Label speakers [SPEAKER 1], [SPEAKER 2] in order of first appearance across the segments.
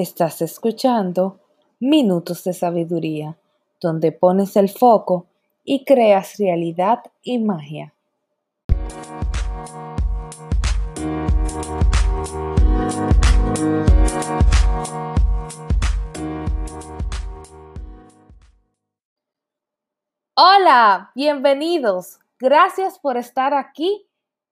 [SPEAKER 1] Estás escuchando Minutos de Sabiduría, donde pones el foco y creas realidad y magia. Hola, bienvenidos. Gracias por estar aquí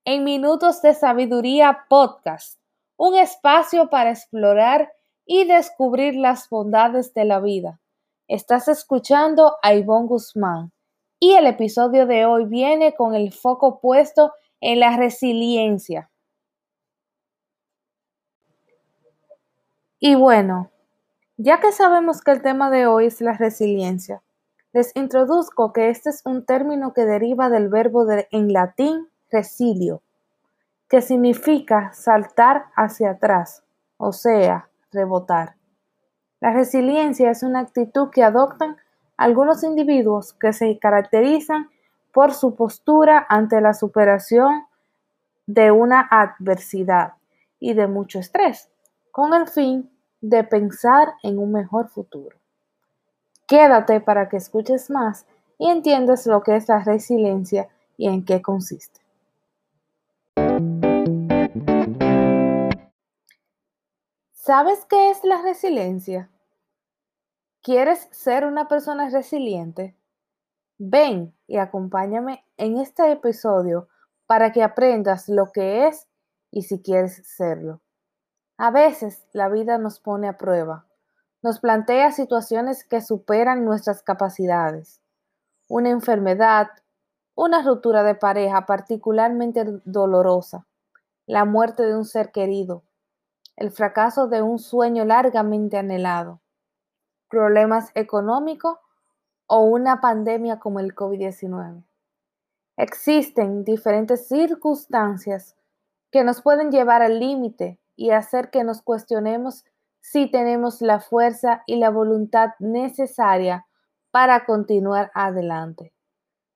[SPEAKER 1] en Minutos de Sabiduría Podcast, un espacio para explorar y descubrir las bondades de la vida. Estás escuchando a Ivonne Guzmán y el episodio de hoy viene con el foco puesto en la resiliencia. Y bueno, ya que sabemos que el tema de hoy es la resiliencia, les introduzco que este es un término que deriva del verbo en latín resilio, que significa saltar hacia atrás, o sea, rebotar. La resiliencia es una actitud que adoptan algunos individuos que se caracterizan por su postura ante la superación de una adversidad y de mucho estrés, con el fin de pensar en un mejor futuro. Quédate para que escuches más y entiendas lo que es la resiliencia y en qué consiste. ¿Sabes qué es la resiliencia? ¿Quieres ser una persona resiliente? Ven y acompáñame en este episodio para que aprendas lo que es y si quieres serlo. A veces la vida nos pone a prueba, nos plantea situaciones que superan nuestras capacidades. Una enfermedad, una ruptura de pareja particularmente dolorosa, la muerte de un ser querido, el fracaso de un sueño largamente anhelado, problemas económicos o una pandemia como el COVID-19. Existen diferentes circunstancias que nos pueden llevar al límite y hacer que nos cuestionemos si tenemos la fuerza y la voluntad necesaria para continuar adelante.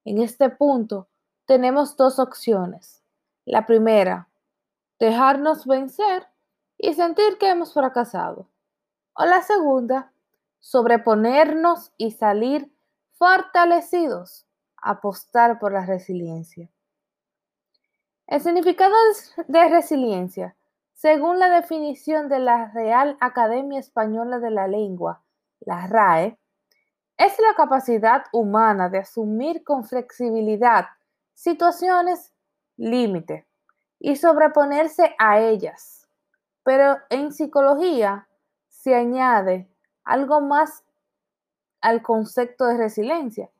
[SPEAKER 1] En este punto tenemos dos opciones. La primera, dejarnos vencer y sentir que hemos fracasado. O la segunda, sobreponernos y salir fortalecidos, apostar por la resiliencia. El significado de resiliencia, según la definición de la Real Academia Española de la Lengua, la RAE, es la capacidad humana de asumir con flexibilidad situaciones límite y sobreponerse a ellas pero en psicología se añade algo más al concepto de resiliencia.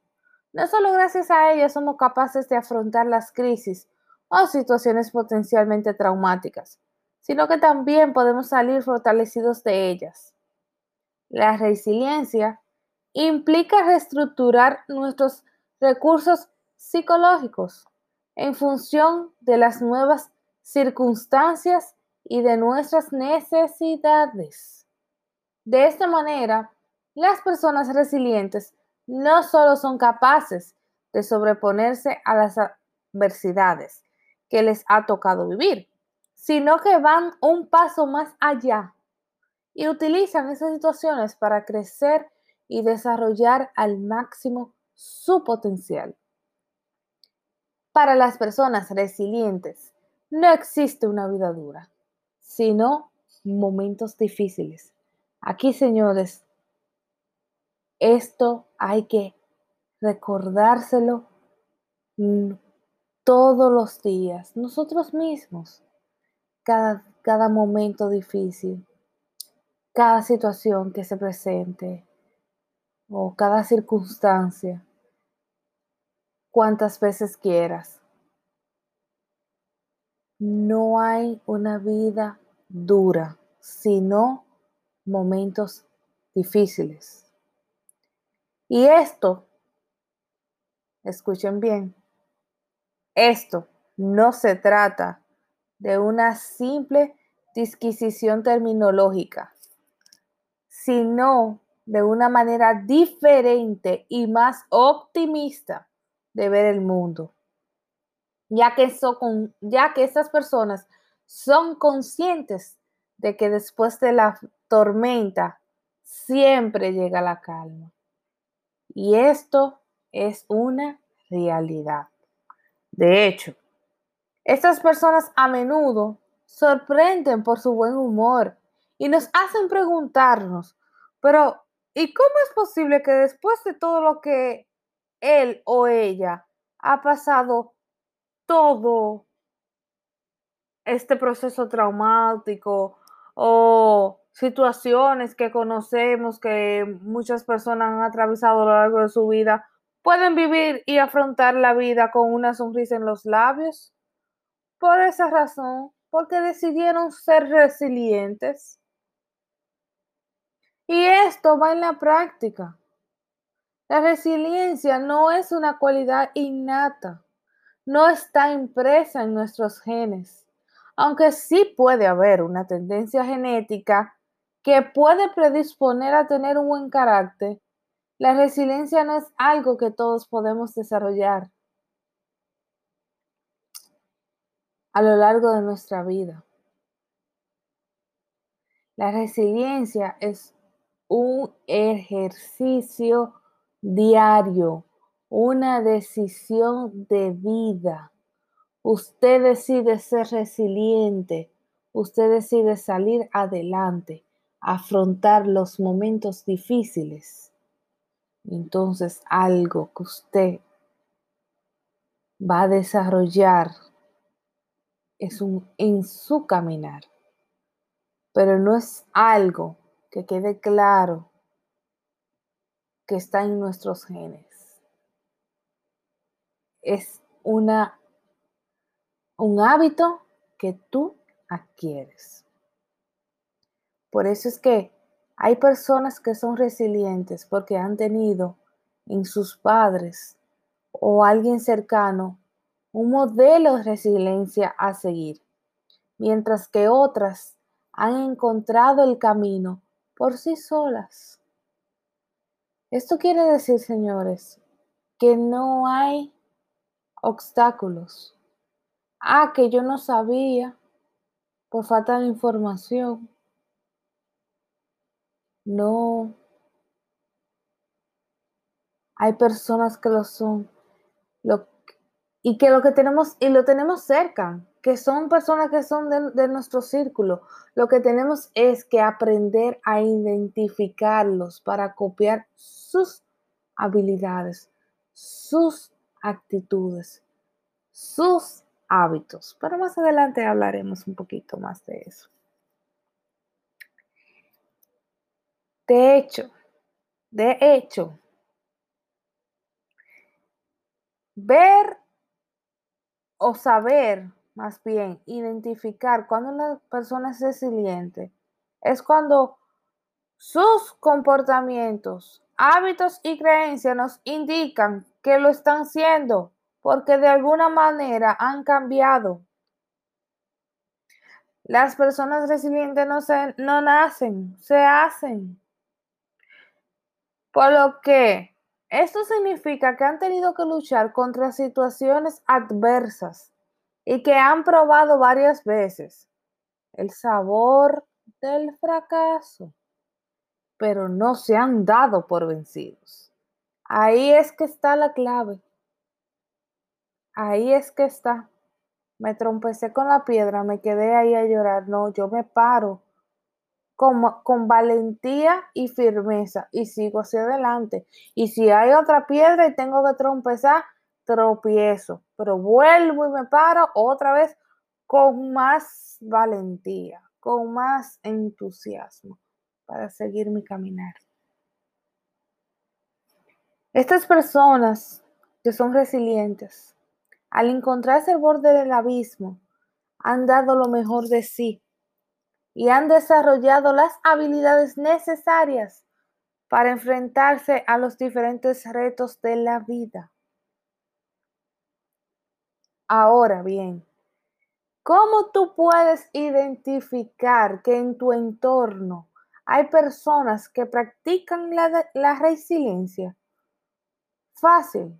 [SPEAKER 1] No solo gracias a ella somos capaces de afrontar las crisis o situaciones potencialmente traumáticas, sino que también podemos salir fortalecidos de ellas. La resiliencia implica reestructurar nuestros recursos psicológicos en función de las nuevas circunstancias y de nuestras necesidades. De esta manera, las personas resilientes no solo son capaces de sobreponerse a las adversidades que les ha tocado vivir, sino que van un paso más allá y utilizan esas situaciones para crecer y desarrollar al máximo su potencial. Para las personas resilientes, no existe una vida dura sino momentos difíciles. Aquí, señores, esto hay que recordárselo todos los días, nosotros mismos, cada, cada momento difícil, cada situación que se presente o cada circunstancia, cuantas veces quieras. No hay una vida dura, sino momentos difíciles. Y esto, escuchen bien, esto no se trata de una simple disquisición terminológica, sino de una manera diferente y más optimista de ver el mundo, ya que, ya que estas personas son conscientes de que después de la tormenta, siempre llega la calma. Y esto es una realidad. De hecho, estas personas a menudo sorprenden por su buen humor y nos hacen preguntarnos, pero ¿y cómo es posible que después de todo lo que él o ella ha pasado todo este proceso traumático o situaciones que conocemos que muchas personas han atravesado a lo largo de su vida, pueden vivir y afrontar la vida con una sonrisa en los labios? Por esa razón, porque decidieron ser resilientes. Y esto va en la práctica. La resiliencia no es una cualidad innata, no está impresa en nuestros genes, aunque sí puede haber una tendencia genética que puede predisponer a tener un buen carácter, la resiliencia no es algo que todos podemos desarrollar a lo largo de nuestra vida. La resiliencia es un ejercicio diario, una decisión de vida. Usted decide ser resiliente, usted decide salir adelante, afrontar los momentos difíciles. Entonces algo que usted va a desarrollar es un en su caminar, pero no es algo que quede claro que está en nuestros genes. Es una un hábito que tú adquieres. Por eso es que hay personas que son resilientes porque han tenido en sus padres o alguien cercano un modelo de resiliencia a seguir, mientras que otras han encontrado el camino por sí solas. Esto quiere decir, señores, que no hay obstáculos. Ah, que yo no sabía por falta de información. No. Hay personas que lo son. Lo y que lo que tenemos, y lo tenemos cerca, que son personas que son de, nuestro círculo. Lo que tenemos es que aprender a identificarlos para copiar sus habilidades, sus actitudes, sus hábitos. Pero más adelante hablaremos un poquito más de eso. De hecho, de hecho, ver o saber, más bien, identificar cuando una persona es resiliente, es cuando sus comportamientos, hábitos y creencias nos indican que lo están siendo porque de alguna manera han cambiado. Las personas resilientes no, se, no nacen, se hacen. Por lo que esto significa que han tenido que luchar contra situaciones adversas y que han probado varias veces el sabor del fracaso, pero no se han dado por vencidos. Ahí es que está la clave. Ahí es que está. Me trompecé con la piedra, me quedé ahí a llorar. No, yo me paro con, valentía y firmeza y sigo hacia adelante. Y si hay otra piedra y tengo que trompezar, tropiezo, pero vuelvo y me paro otra vez con más valentía, con más entusiasmo para seguir mi caminar. Estas personas que son resilientes, al encontrarse al borde del abismo, han dado lo mejor de sí y han desarrollado las habilidades necesarias para enfrentarse a los diferentes retos de la vida. Ahora bien, ¿cómo tú puedes identificar que en tu entorno hay personas que practican la, la resiliencia? Fácil.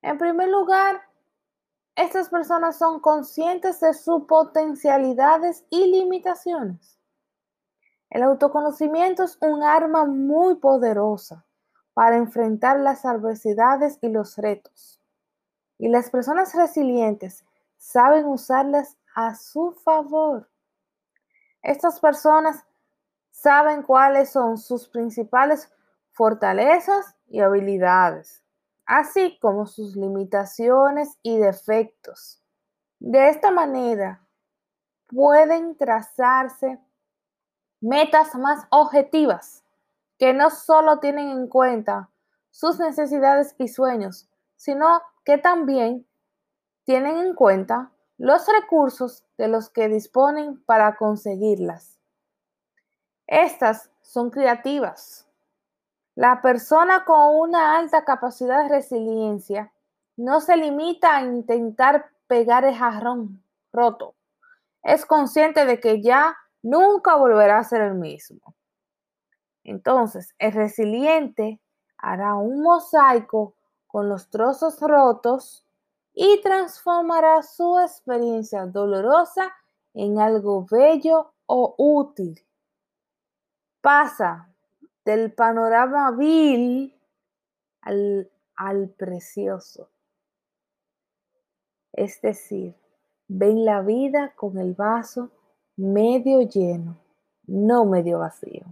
[SPEAKER 1] En primer lugar, estas personas son conscientes de sus potencialidades y limitaciones. El autoconocimiento es un arma muy poderosa para enfrentar las adversidades y los retos. Y las personas resilientes saben usarlas a su favor. Estas personas saben cuáles son sus principales fortalezas y habilidades, así como sus limitaciones y defectos. De esta manera, pueden trazarse metas más objetivas que no solo tienen en cuenta sus necesidades y sueños, sino que también tienen en cuenta los recursos de los que disponen para conseguirlas. Estas son creativas. La persona con una alta capacidad de resiliencia no se limita a intentar pegar el jarrón roto. Es consciente de que ya nunca volverá a ser el mismo. Entonces, el resiliente hará un mosaico con los trozos rotos y transformará su experiencia dolorosa en algo bello o útil. Pasa del panorama vil al, al precioso. Es decir, ven la vida con el vaso medio lleno, no medio vacío.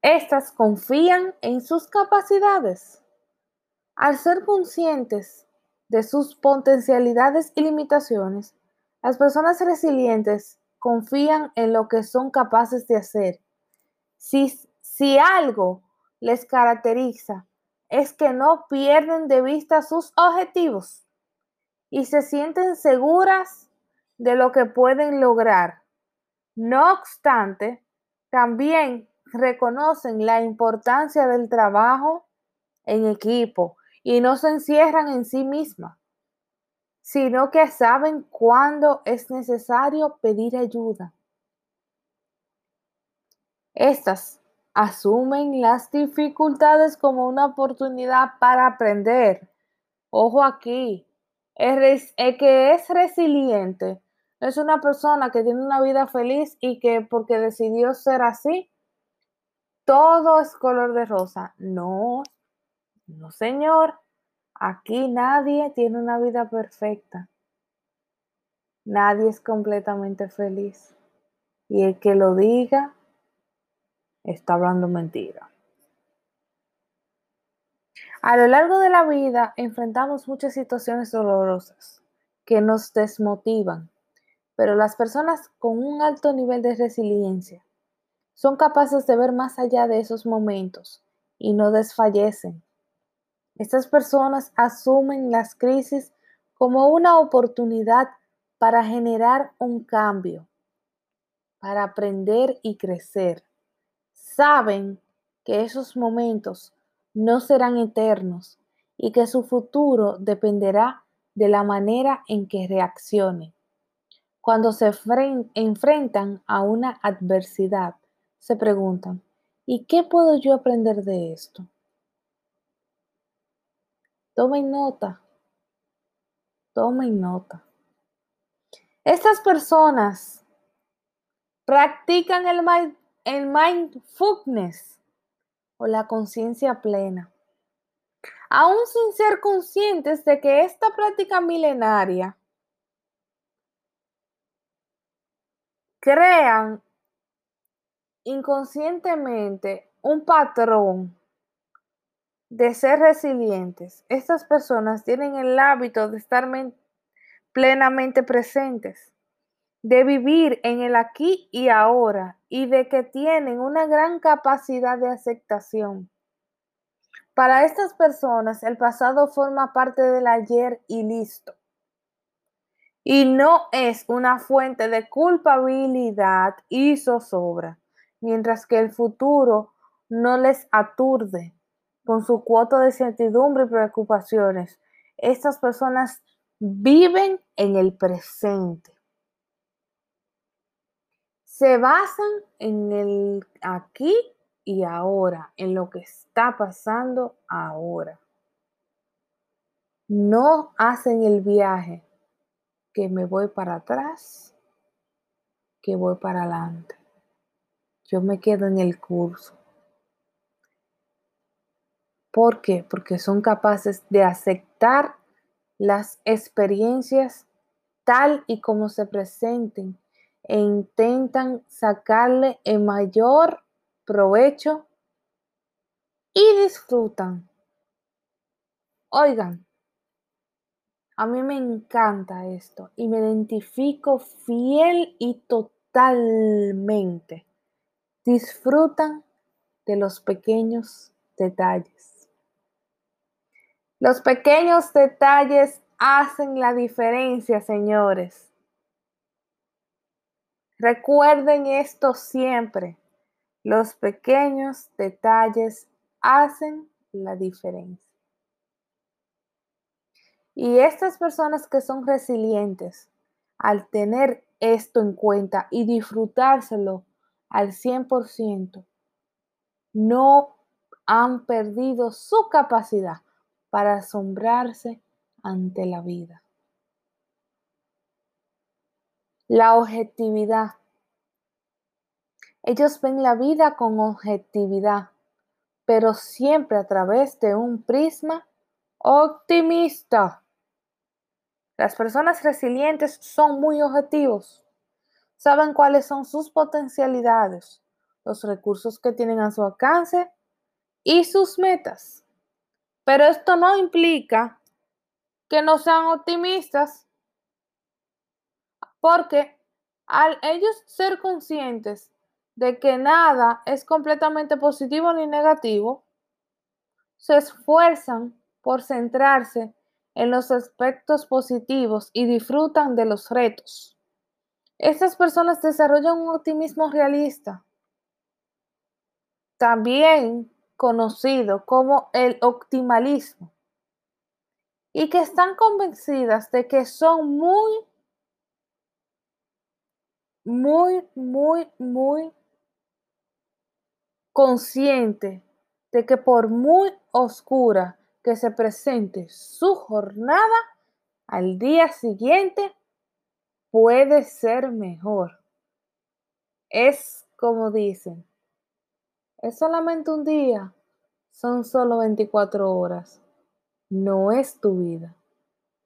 [SPEAKER 1] Estas confían en sus capacidades al ser conscientes de sus potencialidades y limitaciones, las personas resilientes confían en lo que son capaces de hacer. Si, si algo les caracteriza, es que no pierden de vista sus objetivos y se sienten seguras de lo que pueden lograr. No obstante, también reconocen la importancia del trabajo en equipo y no se encierran en sí misma, sino que saben cuándo es necesario pedir ayuda. Estas asumen las dificultades como una oportunidad para aprender. Ojo aquí, el, que es resiliente es una persona que tiene una vida feliz y que porque decidió ser así, todo es color de rosa. No, no, señor, aquí nadie tiene una vida perfecta. Nadie es completamente feliz. Y el que lo diga está hablando mentira. A lo largo de la vida enfrentamos muchas situaciones dolorosas que nos desmotivan, pero las personas con un alto nivel de resiliencia son capaces de ver más allá de esos momentos y no desfallecen. Estas personas asumen las crisis como una oportunidad para generar un cambio, para aprender y crecer. Saben que esos momentos no serán eternos y que su futuro dependerá de la manera en que reaccionen. Cuando se enfrentan a una adversidad, se preguntan, ¿y qué puedo yo aprender de esto? Tomen nota. Tomen nota. Estas personas practican el, el mindfulness o la conciencia plena. Aún sin ser conscientes de que esta práctica milenaria crean inconscientemente un patrón de ser resilientes. Estas personas tienen el hábito de estar plenamente presentes, de vivir en el aquí y ahora y de que tienen una gran capacidad de aceptación. Para estas personas el pasado forma parte del ayer y listo. Y no es una fuente de culpabilidad y zozobra, mientras que el futuro no les aturde con su cuota de incertidumbre y preocupaciones. Estas personas viven en el presente. Se basan en el aquí y ahora, en lo que está pasando ahora. No hacen el viaje que me voy para atrás, que voy para adelante. yo me quedo en el curso. ¿Por qué? Porque son capaces de aceptar las experiencias tal y como se presenten e intentan sacarle el mayor provecho y disfrutan. Oigan, a mí me encanta esto y me identifico fiel y totalmente. Disfrutan de los pequeños detalles. Los pequeños detalles hacen la diferencia, señores. Recuerden esto siempre. Los pequeños detalles hacen la diferencia. Y estas personas que son resilientes, al tener esto en cuenta y disfrutárselo al 100%, no han perdido su capacidad para asombrarse ante la vida. La objetividad. Ellos ven la vida con objetividad, pero siempre a través de un prisma optimista. Las personas resilientes son muy objetivos. Saben cuáles son sus potencialidades, los recursos que tienen a su alcance y sus metas. Pero esto no implica que no sean optimistas, porque al ellos ser conscientes de que nada es completamente positivo ni negativo, se esfuerzan por centrarse en los aspectos positivos y disfrutan de los retos. Estas personas desarrollan un optimismo realista, también conocido como el optimalismo, y que están convencidas de que son muy, muy, muy, muy conscientes de que por muy oscura que se presente su jornada, al día siguiente puede ser mejor. Es como dicen, es solamente un día, son solo 24 horas, no es tu vida.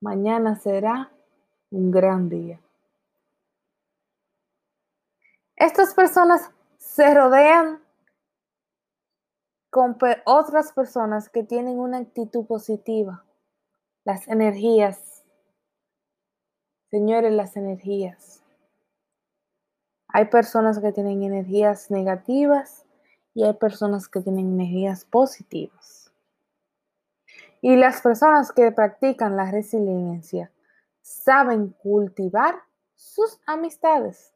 [SPEAKER 1] Mañana será un gran día. Estas personas se rodean con otras personas que tienen una actitud positiva. Las energías. Señores, las energías. Hay personas que tienen energías negativas y hay personas que tienen energías positivas. Y las personas que practican la resiliencia saben cultivar sus amistades,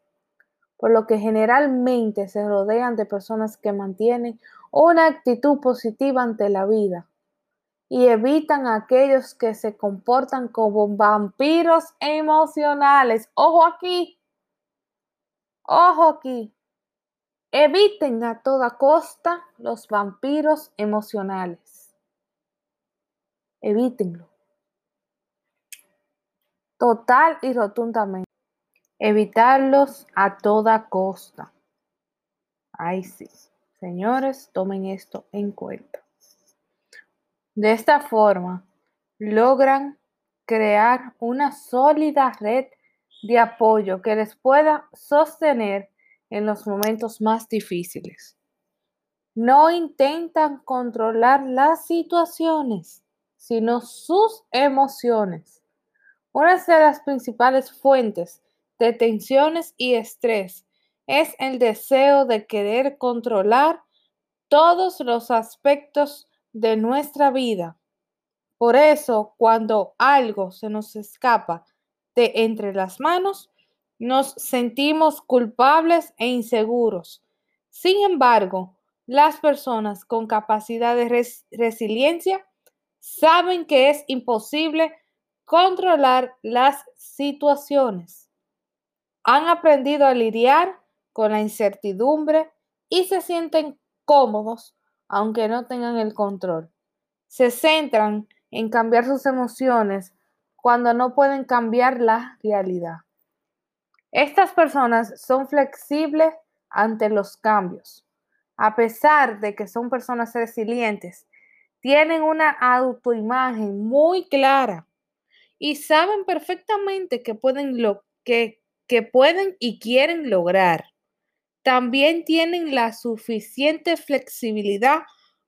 [SPEAKER 1] por lo que generalmente se rodean de personas que mantienen una actitud positiva ante la vida y evitan a aquellos que se comportan como vampiros emocionales. Ojo aquí, ojo aquí. Eviten a toda costa los vampiros emocionales. Evítenlo. Total y rotundamente. Evitarlos a toda costa. Ay, sí. Señores, tomen esto en cuenta. De esta forma, logran crear una sólida red de apoyo que les pueda sostener en los momentos más difíciles. No intentan controlar las situaciones, sino sus emociones. Una de las principales fuentes de tensiones y estrés es el deseo de querer controlar todos los aspectos de nuestra vida. Por eso, cuando algo se nos escapa de entre las manos, nos sentimos culpables e inseguros. Sin embargo, las personas con capacidad de resiliencia saben que es imposible controlar las situaciones. Han aprendido a lidiar con la incertidumbre y se sienten cómodos aunque no tengan el control. Se centran en cambiar sus emociones cuando no pueden cambiar la realidad. Estas personas son flexibles ante los cambios. A pesar de que son personas resilientes, tienen una autoimagen muy clara y saben perfectamente que pueden lo que, que pueden y quieren lograr. También tienen la suficiente flexibilidad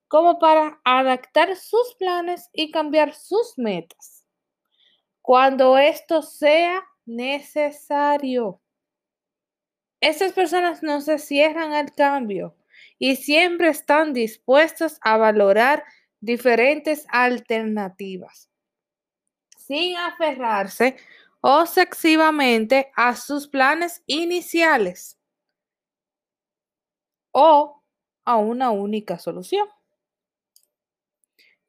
[SPEAKER 1] como para adaptar sus planes y cambiar sus metas cuando esto sea necesario. Estas personas no se cierran al cambio y siempre están dispuestas a valorar diferentes alternativas sin aferrarse obsesivamente a sus planes iniciales o a una única solución.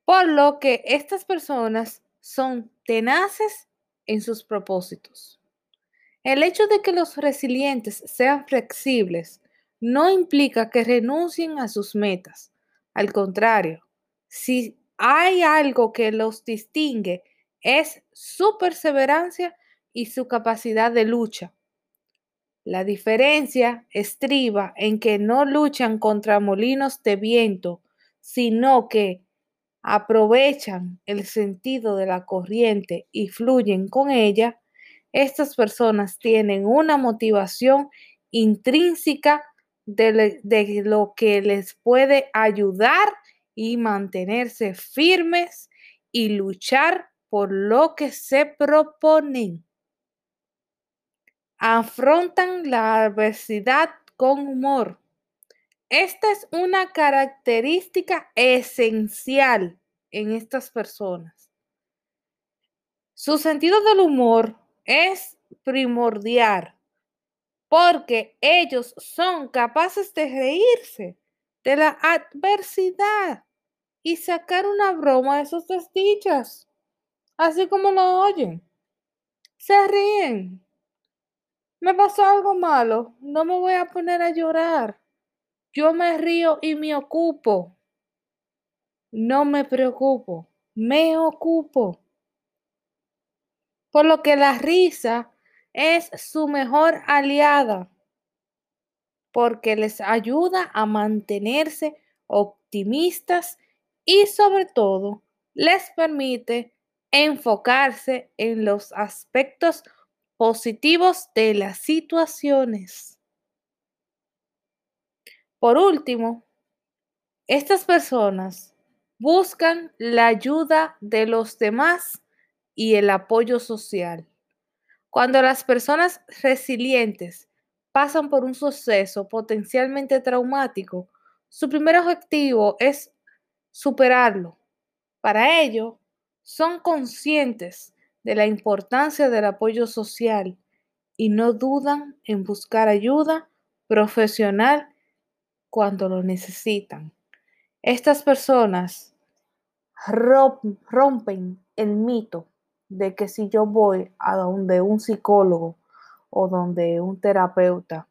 [SPEAKER 1] Por lo que estas personas son tenaces en sus propósitos. El hecho de que los resilientes sean flexibles no implica que renuncien a sus metas. Al contrario, si hay algo que los distingue es su perseverancia y su capacidad de lucha. La diferencia estriba en que no luchan contra molinos de viento, sino que aprovechan el sentido de la corriente y fluyen con ella. Estas personas tienen una motivación intrínseca de, de lo que les puede ayudar y mantenerse firmes y luchar por lo que se proponen. Afrontan la adversidad con humor. Esta es una característica esencial en estas personas. Su sentido del humor es primordial porque ellos son capaces de reírse de la adversidad y sacar una broma de sus desdichas así como lo oyen. Se ríen. Me pasó algo malo, no me voy a poner a llorar. Yo me río y me ocupo. No me preocupo, me ocupo. Por lo que la risa es su mejor aliada, porque les ayuda a mantenerse optimistas y sobre todo les permite enfocarse en los aspectos de las situaciones. Por último, estas personas buscan la ayuda de los demás y el apoyo social. Cuando las personas resilientes pasan por un suceso potencialmente traumático, su primer objetivo es superarlo. Para ello, son conscientes de la importancia del apoyo social y no dudan en buscar ayuda profesional cuando lo necesitan. Estas personas rompen el mito de que si yo voy a donde un psicólogo o donde un terapeuta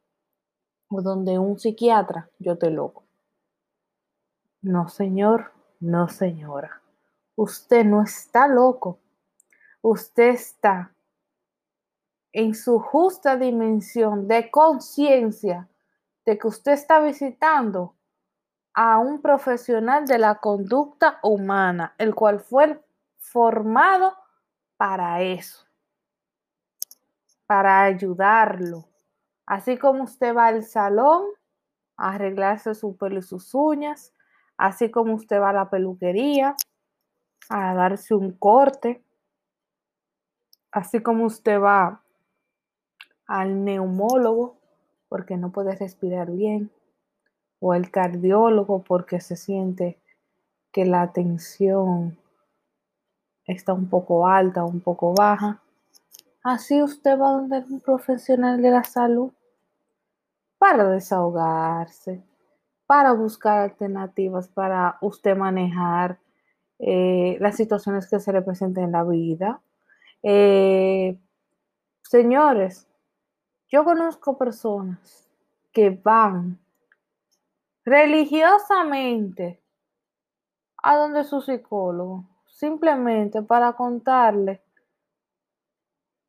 [SPEAKER 1] o donde un psiquiatra, yo te loco. No, señor, no, señora. Usted no está loco. Usted está en su justa dimensión de conciencia de que usted está visitando a un profesional de la conducta humana, el cual fue formado para eso, para ayudarlo. Así como usted va al salón a arreglarse su pelo y sus uñas, así como usted va a la peluquería, a darse un corte, así como usted va al neumólogo porque no puede respirar bien, o al cardiólogo porque se siente que la tensión está un poco alta, un poco baja. Así usted va a donde un profesional de la salud para desahogarse, para buscar alternativas para usted manejar eh, las situaciones que se le presenten en la vida. Eh, señores, yo conozco personas que van religiosamente a donde su psicólogo, simplemente para contarle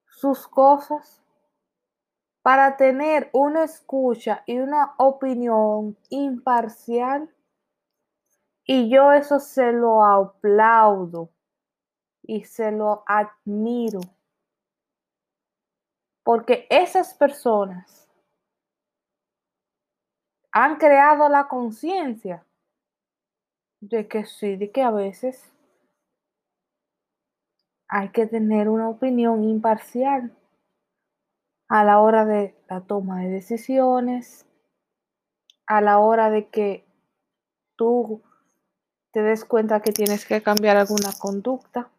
[SPEAKER 1] sus cosas, para tener una escucha y una opinión imparcial. Y yo eso se lo aplaudo y se lo admiro. Porque esas personas han creado la conciencia de que sí, de que a veces hay que tener una opinión imparcial a la hora de la toma de decisiones, a la hora de que tú te des cuenta que tienes que cambiar alguna conducta,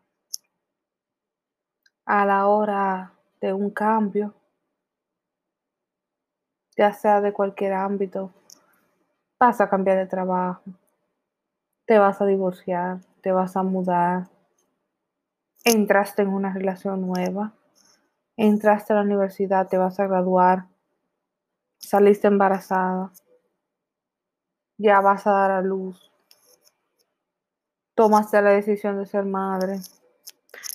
[SPEAKER 1] a la hora de un cambio, ya sea de cualquier ámbito, vas a cambiar de trabajo, te vas a divorciar, te vas a mudar, entraste en una relación nueva entraste a la universidad, te vas a graduar, saliste embarazada, ya vas a dar a luz, tomaste la decisión de ser madre,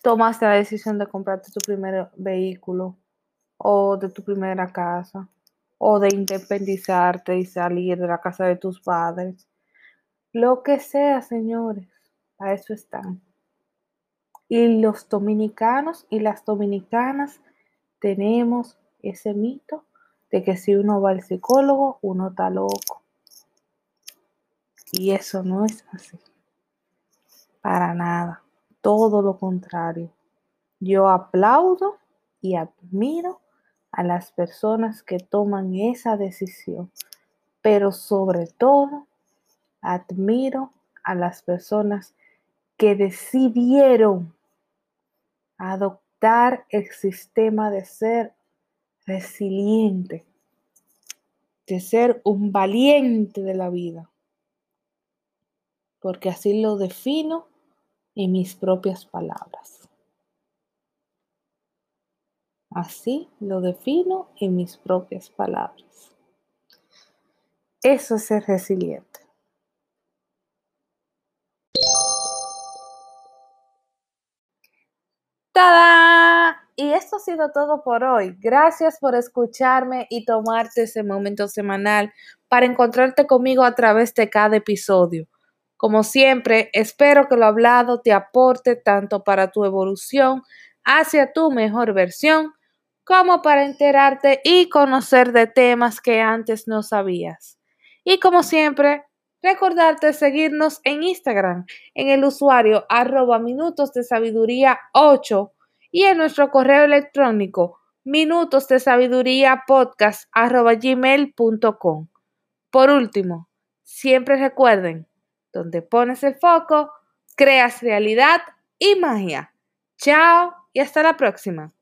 [SPEAKER 1] tomaste la decisión de comprarte tu primer vehículo o de tu primera casa o de independizarte y salir de la casa de tus padres. Lo que sea, señores, a eso están. Y los dominicanos y las dominicanas tenemos ese mito de que si uno va al psicólogo, uno está loco. Y eso no es así. Para nada. Todo lo contrario. Yo aplaudo y admiro a las personas que toman esa decisión. Pero sobre todo, admiro a las personas que decidieron adoptar el sistema de ser resiliente, de ser un valiente de la vida, porque así lo defino en mis propias palabras. Así lo defino en mis propias palabras. Eso es ser resiliente. Y esto ha sido todo por hoy. Gracias por escucharme y tomarte ese momento semanal para encontrarte conmigo a través de cada episodio. Como siempre, espero que lo hablado te aporte tanto para tu evolución hacia tu mejor versión, como para enterarte y conocer de temas que antes no sabías. Y como siempre, recordarte seguirnos en Instagram en el usuario arroba minutos de sabiduría 8 y en nuestro correo electrónico minutos de sabiduría podcast arroba gmail.com. Por último, siempre recuerden, donde pones el foco, creas realidad y magia. Chao y hasta la próxima.